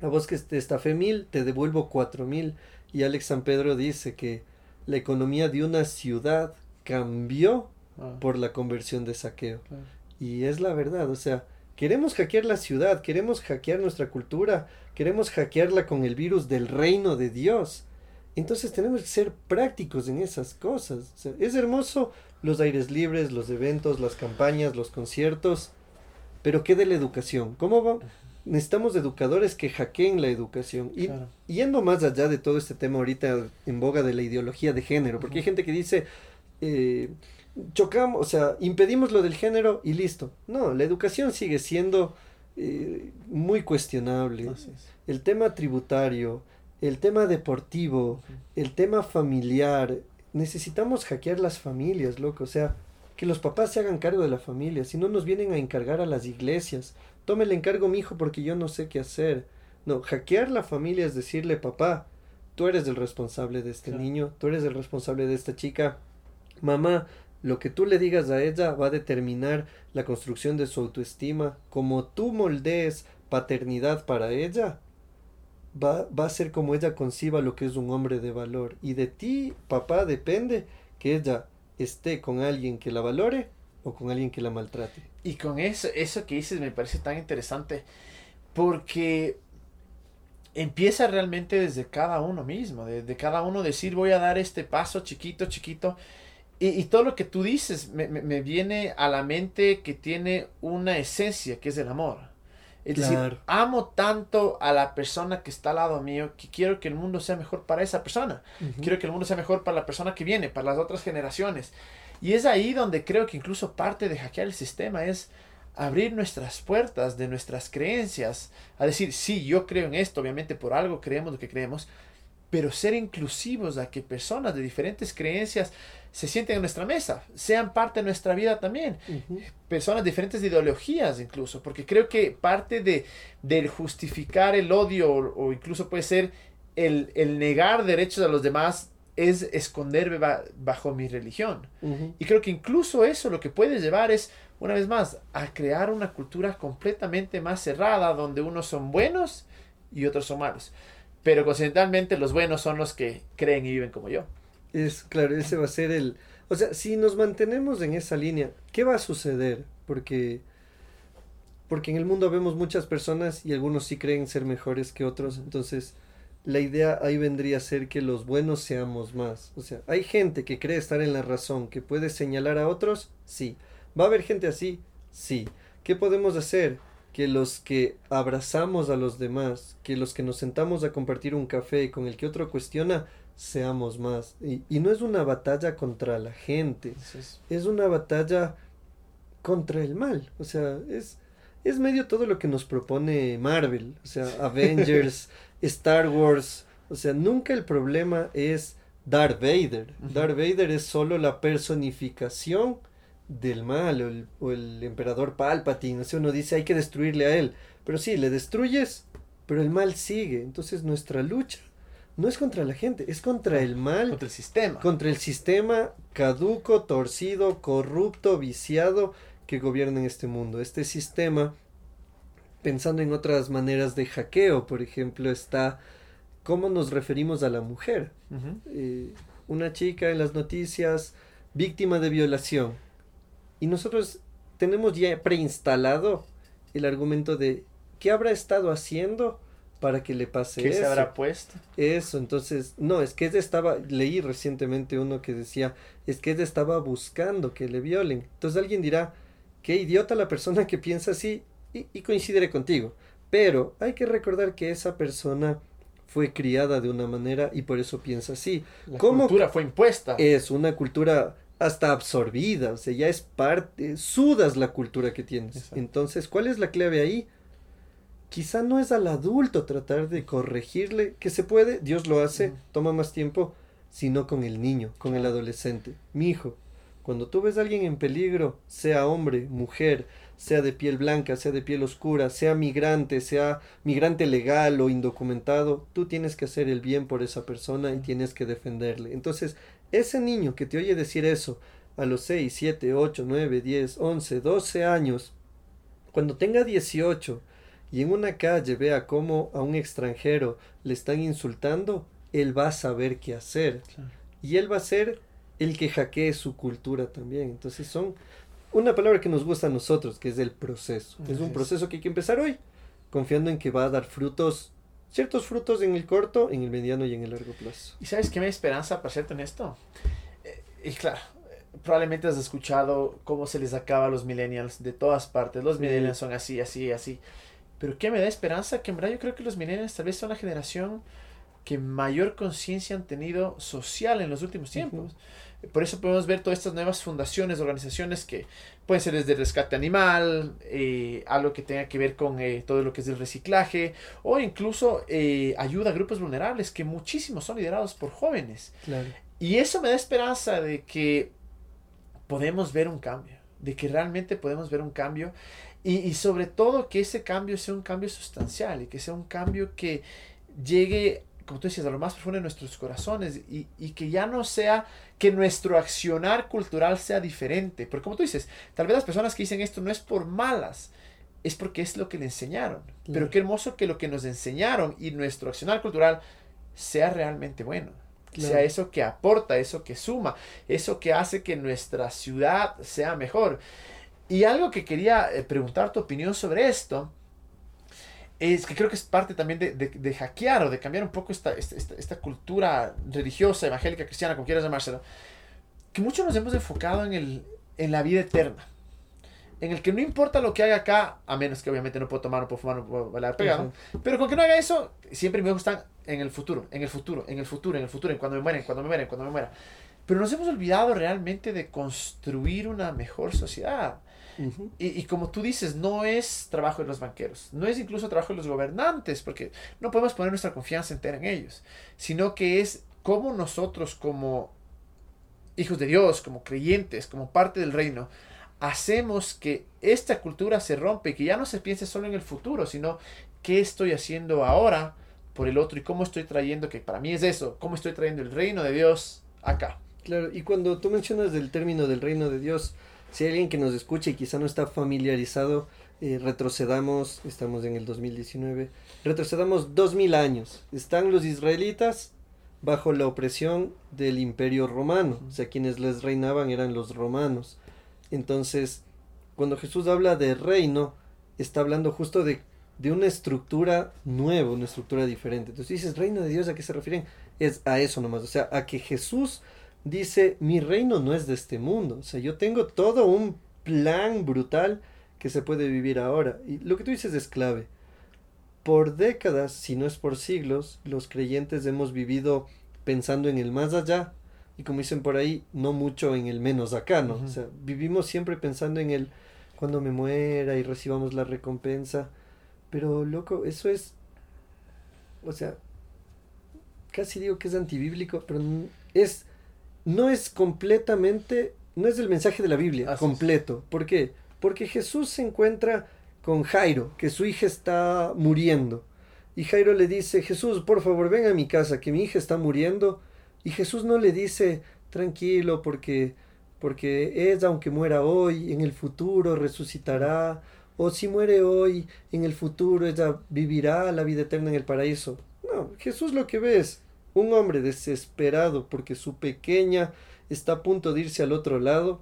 A vos que te estafé mil, te devuelvo cuatro mil. Y Alex San Pedro dice que la economía de una ciudad cambió ah. por la conversión de saqueo. Y es la verdad, o sea, queremos hackear la ciudad, queremos hackear nuestra cultura, queremos hackearla con el virus del reino de Dios. Entonces tenemos que ser prácticos en esas cosas. es hermoso los aires libres, los eventos, las campañas, los conciertos, pero ¿qué de la educación? ¿Cómo va? Necesitamos educadores que hackeen la educación. Y yendo más allá de todo este tema ahorita en boga de la ideología de género, porque hay gente que dice, eh, chocamos, o sea, impedimos lo del género y listo. No, la educación sigue siendo eh, muy cuestionable. El tema tributario, el tema deportivo, el tema familiar. Necesitamos hackear las familias, loco. O sea, que los papás se hagan cargo de la familia. Si no nos vienen a encargar a las iglesias. Tome el encargo, mi hijo, porque yo no sé qué hacer. No, hackear la familia es decirle, papá, tú eres el responsable de este niño, tú eres el responsable de esta chica. Mamá, lo que tú le digas a ella va a determinar la construcción de su autoestima. Como tú moldees paternidad para ella, va, va a ser como ella conciba lo que es un hombre de valor. Y de ti, papá, depende que ella esté con alguien que la valore o con alguien que la maltrate. Y con eso, eso que dices me parece tan interesante porque empieza realmente desde cada uno mismo, de cada uno decir voy a dar este paso chiquito, chiquito. Y, y todo lo que tú dices me, me, me, viene a la mente que tiene una esencia, que es el amor. Es decir, amo tanto a la persona que está al lado mío que quiero que el mundo sea mejor para esa persona. Quiero que el mundo sea mejor para la persona que viene, para las otras generaciones. Y es ahí donde creo que incluso parte de hackear el sistema es abrir nuestras puertas de nuestras creencias, a decir, sí, yo creo en esto, obviamente por algo creemos lo que creemos, pero ser inclusivos a que personas de diferentes creencias se sienten en nuestra mesa, sean parte de nuestra vida también. Personas diferentes de ideologías incluso, porque creo que parte de, del justificar el odio o, incluso puede ser el, el, negar derechos a los demás es esconderme bajo mi religión. Y creo que incluso eso lo que puede llevar es, una vez más, a crear una cultura completamente más cerrada, donde unos son buenos y otros son malos. Pero coincidentalmente los buenos son los que creen y viven como yo. Es claro, ese va a ser el... O sea, si nos mantenemos en esa línea, ¿qué va a suceder? Porque porque en el mundo vemos muchas personas y algunos sí creen ser mejores que otros, entonces la idea ahí vendría a ser que los buenos seamos más. O sea, hay gente que cree estar en la razón, que puede señalar a otros, sí. ¿Va a haber gente así? Sí. ¿Qué podemos hacer? Que los que abrazamos a los demás, que los que nos sentamos a compartir un café con el que otro cuestiona, seamos más. Y, y, no es una batalla contra la gente, es una batalla contra el mal. O sea, es, es medio todo lo que nos propone Marvel, o sea, Avengers, [laughs] Star Wars. O sea, nunca el problema es Darth Vader. Darth Vader es solo la personificación del mal o el, o el emperador Palpatine. O sea, uno dice hay que destruirle a él. Pero sí, le destruyes, pero el mal sigue. Entonces nuestra lucha no es contra la gente, es contra el mal. Contra el sistema. Contra el sistema caduco, torcido, corrupto, viciado que gobierna en este mundo. Este sistema, pensando en otras maneras de hackeo, por ejemplo, está cómo nos referimos a la mujer. Eh, una chica en las noticias, víctima de violación. Y nosotros tenemos ya preinstalado el argumento de qué habrá estado haciendo para que le pase ¿Qué eso. se habrá puesto? Eso, entonces, no, es que ella estaba, leí recientemente uno que decía, es que ella estaba buscando que le violen. Entonces alguien dirá, qué idiota la persona que piensa así y, y coincidiré contigo. Pero hay que recordar que esa persona fue criada de una manera y por eso piensa así. La cultura fue impuesta. Es una cultura hasta absorbida, o sea, ya es parte, sudas la cultura que tienes. Entonces, ¿cuál es la clave ahí? quizá no es al adulto tratar de corregirle, que se puede, Dios lo hace, toma más tiempo, sino con el niño, con el adolescente. Mi hijo, cuando tú ves a alguien en peligro, sea hombre, mujer, sea de piel blanca, sea de piel oscura, sea migrante, sea migrante legal o indocumentado, tú tienes que hacer el bien por esa persona y tienes que defenderle. Entonces, ese niño que te oye decir eso a los 6, 7, 8, 9, 10, 11, 12 años, cuando tenga 18 y en una calle vea cómo a un extranjero le están insultando, él va a saber qué hacer. Y él va a ser el que hackee su cultura también. Entonces son una palabra que nos gusta a nosotros, que es el proceso. Es un proceso que hay que empezar hoy, confiando en que va a dar frutos, ciertos frutos en el corto, en el mediano y en el largo plazo. ¿Y sabes qué me esperanza, para serte honesto? Eh, y claro, probablemente has escuchado cómo se les acaba a los millennials de todas partes. Los millennials son así, así, así. Pero ¿qué me da esperanza? Que en verdad yo creo que los millennials tal vez son la generación que mayor conciencia han tenido social en los últimos tiempos. Por eso podemos ver todas estas nuevas fundaciones, organizaciones que pueden ser desde rescate animal, eh, algo que tenga que ver con eh, todo lo que es el reciclaje, o incluso eh, ayuda a grupos vulnerables, que muchísimos son liderados por jóvenes. Y eso me da esperanza de que podemos ver un cambio, de que realmente podemos ver un cambio y, y sobre todo que ese cambio sea un cambio sustancial y que sea un cambio que llegue como tú decías, a lo más profundo de nuestros corazones y, y, que ya no sea que nuestro accionar cultural sea diferente. Porque como tú dices, tal vez las personas que dicen esto no es por malas, es porque es lo que le enseñaron. Pero qué hermoso que lo que nos enseñaron y nuestro accionar cultural sea realmente bueno. Sea eso que aporta, eso que suma, eso que hace que nuestra ciudad sea mejor. Y algo que quería eh, preguntar tu opinión sobre esto es que creo que es parte también de, de, hackear o de cambiar un poco esta, esta, esta, cultura religiosa, evangélica, cristiana, como quieras llamárselo, que muchos nos hemos enfocado en, el, en la vida eterna, en el que no importa lo que haga acá, a menos que obviamente no puedo tomar, no puedo fumar, no puedo bailar pegado, pero con que no haga eso, siempre me gustan en el futuro, en el futuro, en el futuro, en el futuro, en cuando me mueren, cuando me mueren, cuando me muera. Pero nos hemos olvidado realmente de construir una mejor sociedad y, como tú dices, no es trabajo de los banqueros, no es incluso trabajo de los gobernantes, porque no podemos poner nuestra confianza entera en ellos, sino que es como nosotros como hijos de Dios, como creyentes, como parte del reino, hacemos que esta cultura se rompe, que ya no se piense solo en el futuro, sino qué estoy haciendo ahora por el otro y cómo estoy trayendo, que para mí es eso, cómo estoy trayendo el reino de Dios acá. Claro, y cuando tú mencionas el término del reino de Dios, si hay alguien que nos escuche y quizá no está familiarizado, eh, retrocedamos, estamos en el 2019, retrocedamos dos mil años. Están los israelitas bajo la opresión del imperio romano, o sea, quienes les reinaban eran los romanos. Entonces, cuando Jesús habla de reino, está hablando justo de, de una estructura nueva, una estructura diferente. Entonces dices, reino de Dios, ¿a qué se refieren? Es a eso nomás, o sea, a que Jesús dice, mi reino no es de este mundo. O sea, yo tengo todo un plan brutal que se puede vivir ahora. Y lo que tú dices es clave. Por décadas, si no es por siglos, los creyentes hemos vivido pensando en el más allá y como dicen por ahí, no mucho en el menos acá, ¿no? O sea, vivimos siempre pensando en el cuando me muera y recibamos la recompensa. Pero, loco, eso es, o sea, casi digo que es antibíblico, pero es no es completamente, no es el mensaje de la Biblia completo. ¿Por qué? Porque Jesús se encuentra con Jairo, que su hija está muriendo. Y Jairo le dice, Jesús, por favor, ven a mi casa, que mi hija está muriendo. Y Jesús no le dice, tranquilo, porque, porque es, aunque muera hoy, en el futuro resucitará. O si muere hoy, en el futuro ella vivirá la vida eterna en el paraíso. No, Jesús lo que ve es, un hombre desesperado porque su pequeña está a punto de irse al otro lado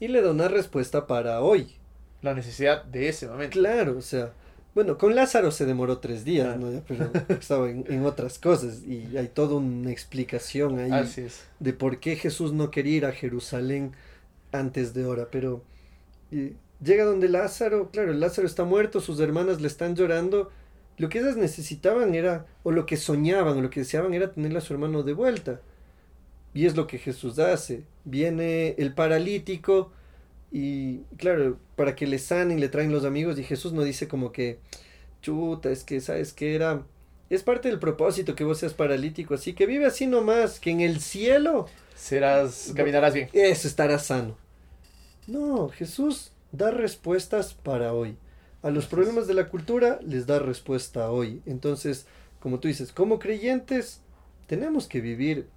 y le da una respuesta para hoy. La necesidad de ese momento. Claro, o sea, bueno, con Lázaro se demoró tres días, ¿no? pero [laughs] estaba en, otras cosas y hay toda una explicación ahí de por qué Jesús no quería ir a Jerusalén antes de hora, pero llega donde Lázaro, claro, Lázaro está muerto, sus hermanas le están llorando lo que ellas necesitaban era, o lo que soñaban, o lo que deseaban era tener a su hermano de vuelta. Y es lo que Jesús hace. Viene el paralítico y, claro, para que le sanen, le traen los amigos y Jesús no dice como que, chuta, es que, ¿sabes que Era, es parte del propósito que vos seas paralítico, así que vive así nomás, que en el cielo serás, caminarás bien. Eso estará sano. No, Jesús da respuestas para hoy. A los problemas de la cultura les da respuesta hoy. Entonces, como tú dices, como creyentes tenemos que vivir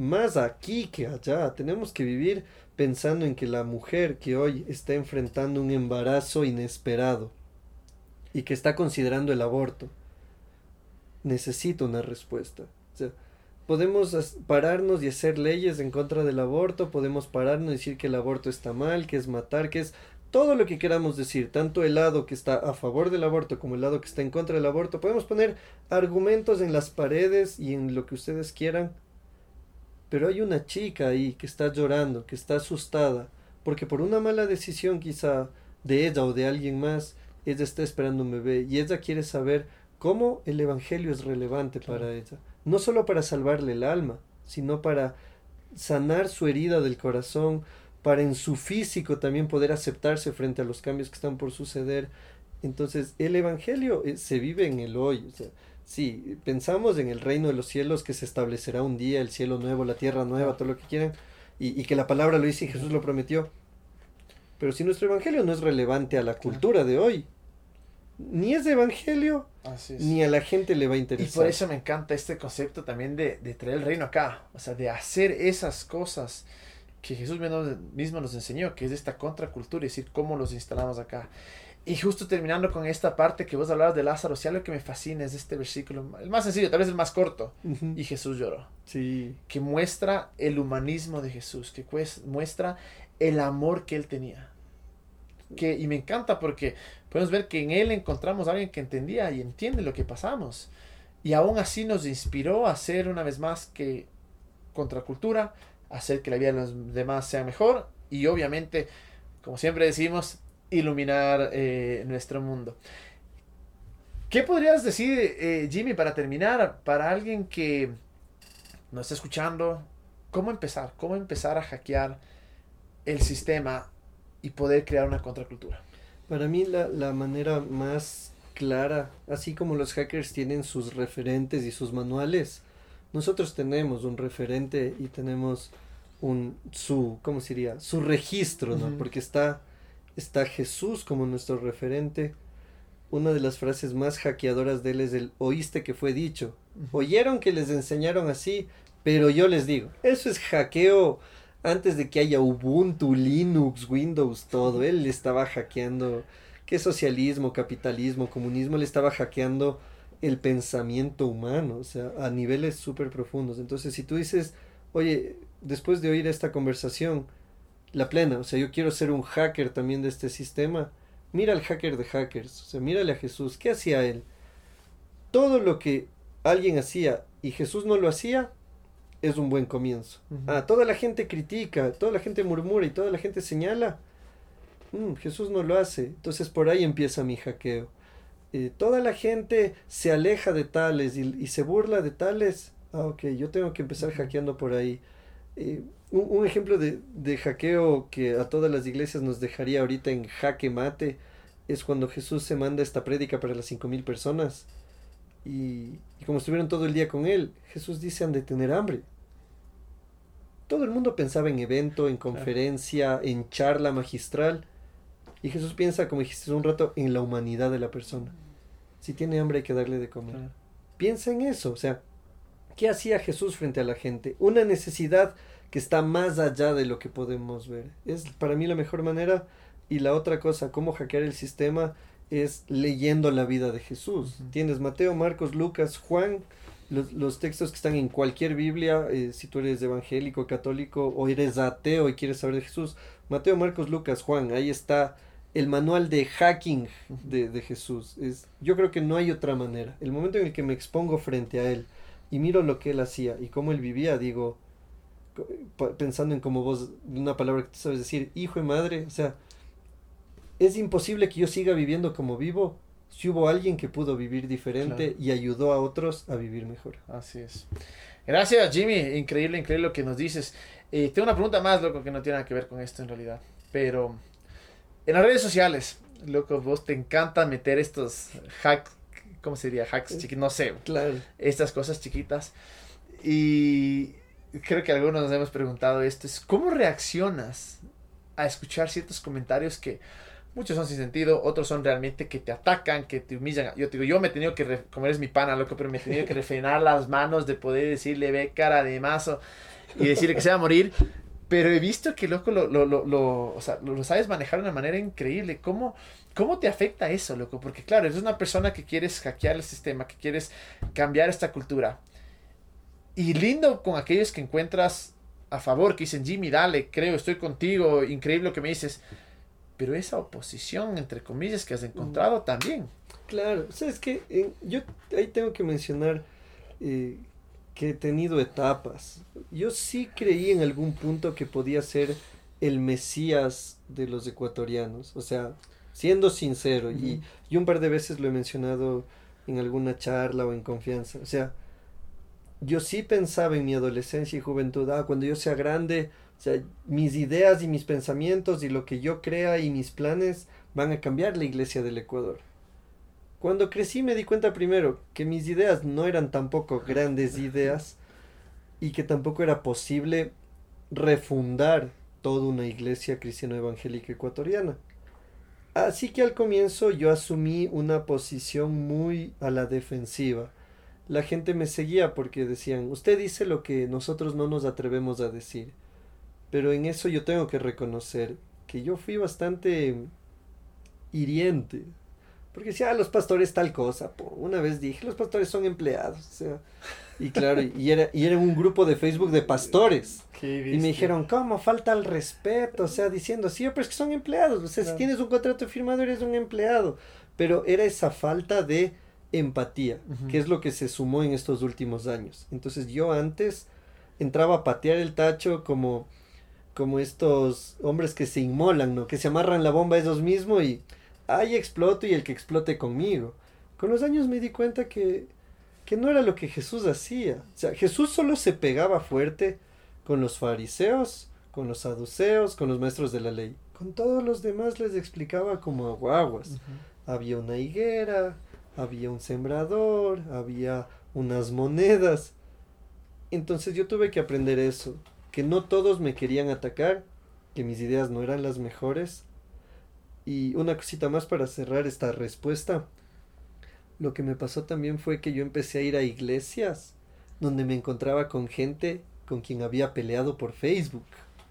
más aquí que allá. Tenemos que vivir pensando en que la mujer que hoy está enfrentando un embarazo inesperado y que está considerando el aborto necesita una respuesta. podemos pararnos y hacer leyes en contra del aborto, podemos pararnos y decir que el aborto está mal, que es matar, que es todo lo que queramos decir, tanto el lado que está a favor del aborto como el lado que está en contra del aborto, podemos poner argumentos en las paredes y en lo que ustedes quieran, pero hay una chica ahí que está llorando, que está asustada, porque por una mala decisión quizá de ella o de alguien más, ella está esperando un bebé y ella quiere saber cómo el Evangelio es relevante para ella, no solo para salvarle el alma, sino para sanar su herida del corazón, para en su físico también poder aceptarse frente a los cambios que están por suceder. Entonces, el Evangelio eh, se vive en el hoy. O sea, sí, pensamos en el reino de los cielos que se establecerá un día, el cielo nuevo, la tierra nueva, todo lo que quieran, y, y que la palabra lo dice y Jesús lo prometió. Pero si nuestro Evangelio no es relevante a la cultura de hoy, ni es de Evangelio, ni a la gente le va a interesar. Y por eso me encanta este concepto también de, de traer el reino acá, o sea, de hacer esas cosas que Jesús mismo nos enseñó, que es esta contracultura, es decir, cómo los instalamos acá. Y justo terminando con esta parte que vos hablabas de Lázaro, si algo que me fascina es este versículo, el más sencillo, tal vez el más corto, y Jesús lloró. Sí. Que muestra el humanismo de Jesús, que muestra el amor que él tenía. Que, y me encanta porque podemos ver que en él encontramos a alguien que entendía y entiende lo que pasamos. Y aún así nos inspiró a ser una vez más que contracultura, hacer que la vida de los demás sea mejor y obviamente, como siempre decimos, iluminar eh, nuestro mundo. ¿Qué podrías decir, eh, Jimmy, para terminar, para alguien que nos está escuchando, cómo empezar? ¿Cómo empezar a hackear el sistema y poder crear una contracultura? Para mí la, la manera más clara, así como los hackers tienen sus referentes y sus manuales, nosotros tenemos un referente y tenemos un su, ¿cómo sería? Su registro, ¿no? Porque está, está Jesús como nuestro referente. Una de las frases más hackeadoras de él es el oíste que fue dicho. Oyeron que les enseñaron así, pero yo les digo, eso es hackeo antes de que haya Ubuntu, Linux, Windows, todo. Él estaba hackeando, ¿qué socialismo, capitalismo, comunismo? Le estaba hackeando el pensamiento humano, o sea, a niveles súper profundos. Entonces, si tú dices, oye, después de oír esta conversación, la plena, o sea, yo quiero ser un hacker también de este sistema, mira al hacker de hackers, o sea, mírale a Jesús, ¿qué hacía él? Todo lo que alguien hacía y Jesús no lo hacía, es un buen comienzo. Ah, toda la gente critica, toda la gente murmura y toda la gente señala. Mm, Jesús no lo hace. Entonces por ahí empieza mi hackeo. Eh, toda la gente se aleja de tales y, se burla de tales. Ah, ok, yo tengo que empezar hackeando por ahí. Eh, un, ejemplo de, de, hackeo que a todas las iglesias nos dejaría ahorita en jaque mate es cuando Jesús se manda esta prédica para las cinco mil personas. Y, y, como estuvieron todo el día con él, Jesús dice han de tener hambre. Todo el mundo pensaba en evento, en conferencia, en charla magistral. Y Jesús piensa, como dijiste un rato, en la humanidad de la persona. Si tiene hambre hay que darle de comer. Piensa en eso, o sea, ¿qué hacía Jesús frente a la gente? Una necesidad que está más allá de lo que podemos ver. Es para mí la mejor manera. Y la otra cosa, cómo hackear el sistema, es leyendo la vida de Jesús. Tienes Mateo, Marcos, Lucas, Juan, los, textos que están en cualquier Biblia, eh, si tú eres evangélico, católico o eres ateo y quieres saber de Jesús. Mateo, Marcos, Lucas, Juan, ahí está el manual de hacking de, de, Jesús. Es, yo creo que no hay otra manera. El momento en el que me expongo frente a él y miro lo que él hacía y cómo él vivía, digo, pensando en como vos, una palabra que tú sabes decir, hijo y madre, o sea, es imposible que yo siga viviendo como vivo si hubo alguien que pudo vivir diferente y ayudó a otros a vivir mejor. Así es. Gracias, Jimmy. Increíble, increíble lo que nos dices. Eh, tengo una pregunta más, loco, que no tiene nada que ver con esto en realidad. Pero en las redes sociales, loco, vos te encanta meter estos hack ¿cómo sería? Hacks chiquitos, no sé. Claro. Estas cosas chiquitas. Y creo que algunos nos hemos preguntado esto, es ¿cómo reaccionas a escuchar ciertos comentarios que muchos son sin sentido, otros son realmente que te atacan, que te humillan? Yo te digo, yo me he tenido que, como eres mi pana, loco, pero me he tenido que [laughs] refrenar las manos de poder decirle, ve cara de mazo y decirle que se va a morir. Pero he visto que, loco, lo, lo, lo, lo, o sea, lo, sabes manejar de una manera increíble. ¿Cómo, ¿Cómo te afecta eso, loco? Porque, claro, eres una persona que quieres hackear el sistema, que quieres cambiar esta cultura. Y lindo con aquellos que encuentras a favor, que dicen, Jimmy, dale, creo, estoy contigo, increíble lo que me dices. Pero esa oposición, entre comillas, que has encontrado también. Claro, o sea, es que eh, yo ahí tengo que mencionar eh, que he tenido etapas. Yo sí creí en algún punto que podía ser el Mesías de los ecuatorianos. O sea, siendo sincero, y, y un par de veces lo he mencionado en alguna charla o en confianza. O sea, yo sí pensaba en mi adolescencia y juventud, ah, cuando yo sea grande, o sea, mis ideas y mis pensamientos y lo que yo crea y mis planes van a cambiar la iglesia del Ecuador. Cuando crecí me di cuenta primero que mis ideas no eran tampoco grandes ideas y que tampoco era posible refundar toda una iglesia cristiano evangélica ecuatoriana. Así que al comienzo yo asumí una posición muy a la defensiva la gente me seguía porque decían, usted dice lo que nosotros no nos atrevemos a decir. Pero en eso yo tengo que reconocer que yo fui bastante hiriente. Porque decía, ah, los pastores tal cosa. Una vez dije, los pastores son empleados. O sea, y claro, y era, y era un grupo de Facebook de pastores. y me dijeron, ¿cómo? Falta el respeto. O sea, diciendo, sí, pero es que son empleados. O sea, si tienes un contrato firmado, eres un empleado. Pero era esa falta de empatía, que es lo que se sumó en estos últimos años. Entonces yo antes entraba a patear el tacho como, como estos hombres que se inmolan, ¿no? Que se amarran la bomba ellos mismos y ahí exploto y el que explote conmigo. Con los años me di cuenta que, que no era lo que Jesús hacía. O sea, Jesús solo se pegaba fuerte con los fariseos, con los saduceos, con los maestros de la ley. Con todos los demás les explicaba como aguaguas. Había una higuera, había un sembrador, había unas monedas. Entonces yo tuve que aprender eso, que no todos me querían atacar, que mis ideas no eran las mejores. Y una cosita más para cerrar esta respuesta. Lo que me pasó también fue que yo empecé a ir a iglesias donde me encontraba con gente con quien había peleado por Facebook.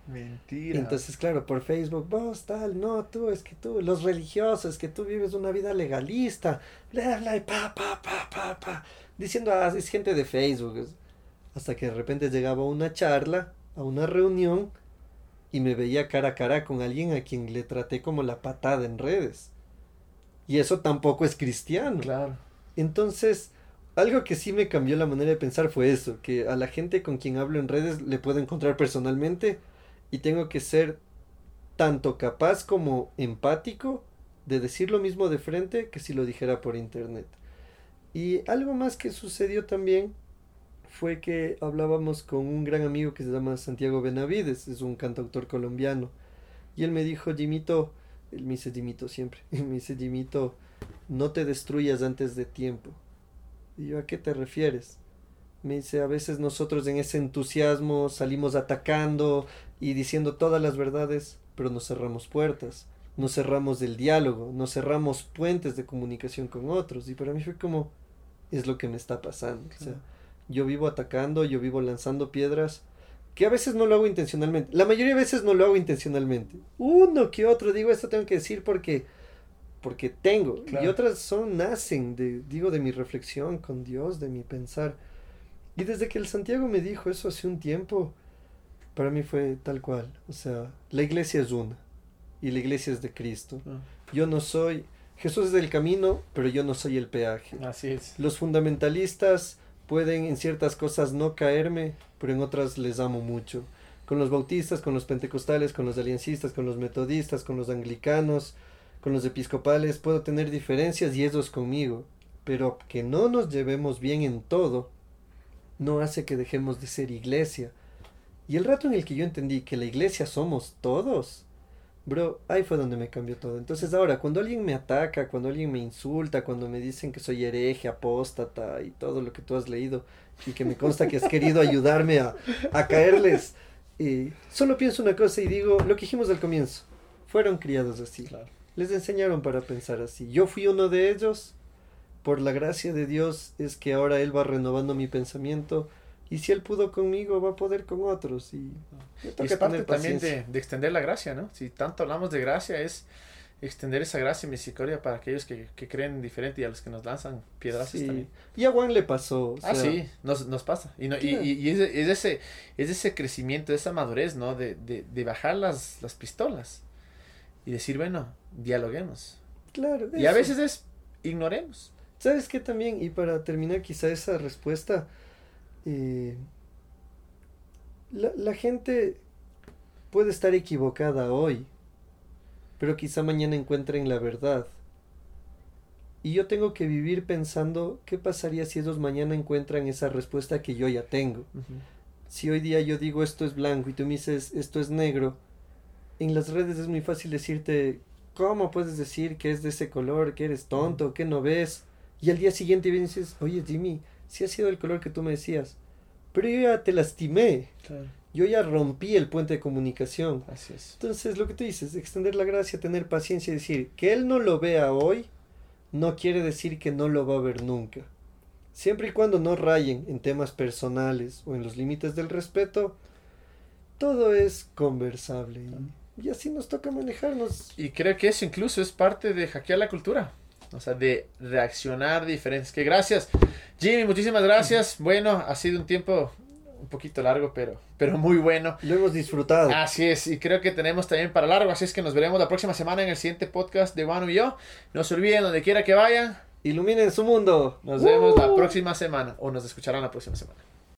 Mentira. Entonces, claro, por Facebook, vos tal, no, tú, es que tú, los religiosos, es que tú vives una vida legalista, bla, bla, y pa, pa, pa, pa, pa, diciendo, ah, es gente de Facebook. Hasta que de repente llegaba a una charla, a una reunión, y me veía cara a cara con alguien a quien le traté como la patada en redes. Y eso tampoco es cristiano. Claro. Entonces, algo que sí me cambió la manera de pensar fue eso, que a la gente con quien hablo en redes le puedo encontrar personalmente y tengo que ser tanto capaz como empático de decir lo mismo de frente que si lo dijera por internet. Y algo más que sucedió también fue que hablábamos con un gran amigo que se llama Santiago Benavides, es un cantautor colombiano. Y él me dijo, Jimito, él me dice Jimito siempre, [laughs] me dice Jimito, no te destruyas antes de tiempo. Y yo, ¿a qué te refieres? Me dice, a veces nosotros en ese entusiasmo salimos atacando, y diciendo todas las verdades, pero nos cerramos puertas, nos cerramos del diálogo, nos cerramos puentes de comunicación con otros. Y para mí fue como, es lo que me está pasando. O sea, yo vivo atacando, yo vivo lanzando piedras, que a veces no lo hago intencionalmente. La mayoría de veces no lo hago intencionalmente. Uno que otro, digo, esto tengo que decir porque porque tengo. Y otras son, nacen de, digo, de mi reflexión con Dios, de mi pensar. Y desde que el Santiago me dijo eso hace un tiempo, para mí fue tal cual. O sea, la iglesia es una y la iglesia es de Cristo. Ah. Yo no soy, Jesús es el camino, pero yo no soy el peaje. Así es. Los fundamentalistas pueden en ciertas cosas no caerme, pero en otras les amo mucho. Con los bautistas, con los pentecostales, con los aliancistas, con los metodistas, con los anglicanos, con los episcopales, puedo tener diferencias y ellos conmigo. Pero que no nos llevemos bien en todo, no hace que dejemos de ser iglesia y el rato en el que yo entendí que la iglesia somos todos, Bro, ahí fue donde me cambió todo. Entonces ahora, cuando alguien me ataca, cuando alguien me insulta, cuando me dicen que soy hereje, apóstata y todo lo que tú has leído, y que me consta que has querido ayudarme a, a caerles, eh, solo pienso una cosa y digo lo que dijimos al comienzo. Fueron criados así. Les enseñaron para pensar así. Yo fui uno de ellos. Por la gracia de Dios es que ahora Él va renovando mi pensamiento y si él pudo conmigo, va a poder con otros. Y, es parte también de, extender la gracia, ¿no? Si tanto hablamos de gracia, es extender esa gracia y misericordia para aquellos que, creen diferente y a los que nos lanzan piedras también. Y a Juan le pasó. ah, sí, nos, pasa. Y, y, es, ese, es ese crecimiento, esa madurez, ¿no? De, bajar las, las pistolas y decir, bueno, dialoguemos. Claro. Y a veces es, ignoremos. ¿Sabes qué también? Y para terminar quizá esa respuesta, eh, la, gente puede estar equivocada hoy, pero quizá mañana encuentren la verdad. Y yo tengo que vivir pensando qué pasaría si ellos mañana encuentran esa respuesta que yo ya tengo. Si hoy día yo digo esto es blanco y tú me dices esto es negro, en las redes es muy fácil decirte, ¿cómo puedes decir que es de ese color, que eres tonto, que no ves? Y al día siguiente vienes y dices, oye Jimmy, si ha sido el color que tú me decías. Pero yo ya te lastimé. Yo ya rompí el puente de comunicación. Así es. Entonces, lo que tú dices, extender la gracia, tener paciencia y decir que él no lo vea hoy, no quiere decir que no lo va a ver nunca. Siempre y cuando no rayen en temas personales o en los límites del respeto, todo es conversable. Y, y así nos toca manejarnos. Y creo que eso incluso es parte de hackear la cultura. O sea, de reaccionar diferentes. Que gracias. Jimmy, muchísimas gracias. Bueno, ha sido un tiempo un poquito largo, pero, pero muy bueno. Lo hemos disfrutado. Así es, y creo que tenemos también para largo, así es que nos veremos la próxima semana en el siguiente podcast de Wanu y yo. No se olviden, donde quiera que vayan. Iluminen su mundo. Nos vemos la próxima semana, o nos escucharán la próxima semana.